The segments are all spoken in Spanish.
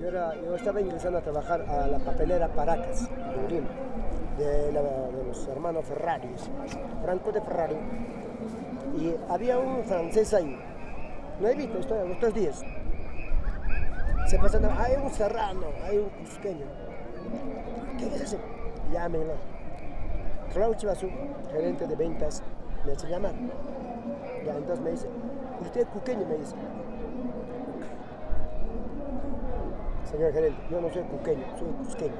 Yo, era, estaba ingresando a trabajar a la papelera Paracas, de, la- de los hermanos Ferrari, Franco de Ferrari. Y había un francés ahí. Lo he visto estoy, estos días. Se pasan, hay un serrano, hay un cusqueño. ¿Qué es ese? Llámenlo. Claudio Basú, gerente de ventas, me hace llamar. Ya, entonces me dice, ¿usted es cuqueño? Me dice. Señor gerente, yo no soy cuqueño, soy cusqueño.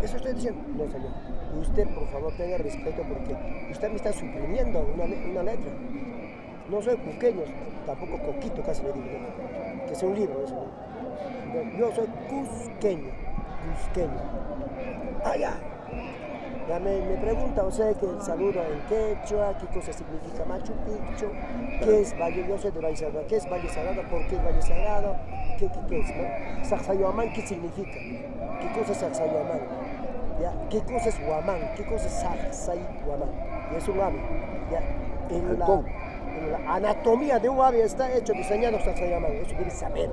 ¿Eso estoy diciendo? No, señor. Y usted, por favor, tenga respeto porque usted me está suprimiendo una, una letra. No soy cuqueño, tampoco coquito, casi le digo. Que es un libro eso. Yo soy cusqueño, cusqueño. Ah, ya. Me, me pregunta, o sea, que el saludo en quechua, qué cosa significa Machu Picchu, qué es Valle, yo soy de Valle Sagrado, qué es Valle Sagrado, por qué es Valle Sagrado, qué, qué, qué es, ¿no? Sacsayhuamán, ¿qué significa? ¿Qué cosa es Sacsayhuamán? ¿Ya? ¿Qué cosa es Huamán? ¿Qué cosa es Sacsayhuamán? Y es un ave, ¿ya? En la, Halcón. en la anatomía de un ave está hecho, diseñado Sacsayhuamán, eso debes saber.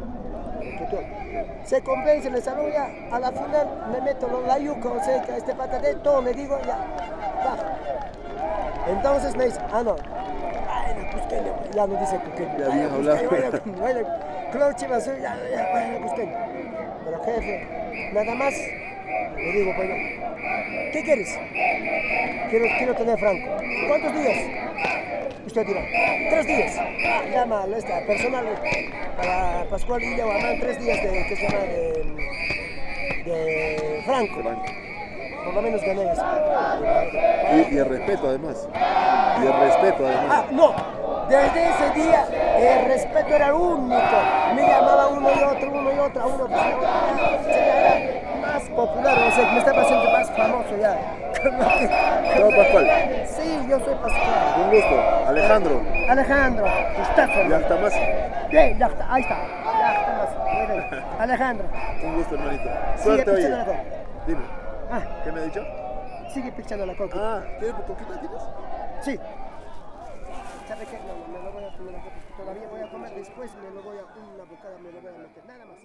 Se convence, le saludo ya, a la final me meto lo- la yuca, o sea, este patate, todo me digo, ya, baja. Entonces me dice, ah, no, bueno, cusqueño, ya no dice cusqueño. Ya bien Bueno, hablado. Bueno, Claudio Chivas, ya, ya, bueno, cusqueño. Pero jefe, nada más, le digo, bueno, ¿qué quieres? Quiero, quiero tener franco. ¿Cuántos días? Usted dirá, tres días. Ah, llama a esta personal para Pascual Villa Guamán, tres días de, ¿qué se llama? De, de franco. Por lo menos gané eso. Y, y el respeto además. Y el respeto además. Ah, no. Desde ese día el respeto era único. Me llamaban uno y otro, uno y otro, uno pues, era más popular, o sea, me estaba haciendo más famoso ya. Chao, Pascual. Sí, yo soy Pascual. Un gusto. Alejandro. Alejandro, estás Ya está más. Bien, ya está, ahí está. Ya está más. Bien. Alejandro, Un gusto, hermanito. Suerte, oye. la coca. Dime. Ah, ¿Qué me ha dicho? sigue pichando la coca. Ah, ¿qué coquita tienes? Sí. ¿Sabe qué? No, no, me lo voy a comer la coca. Todavía voy a comer, después me lo voy a, una bocada me lo voy a meter. Nada más.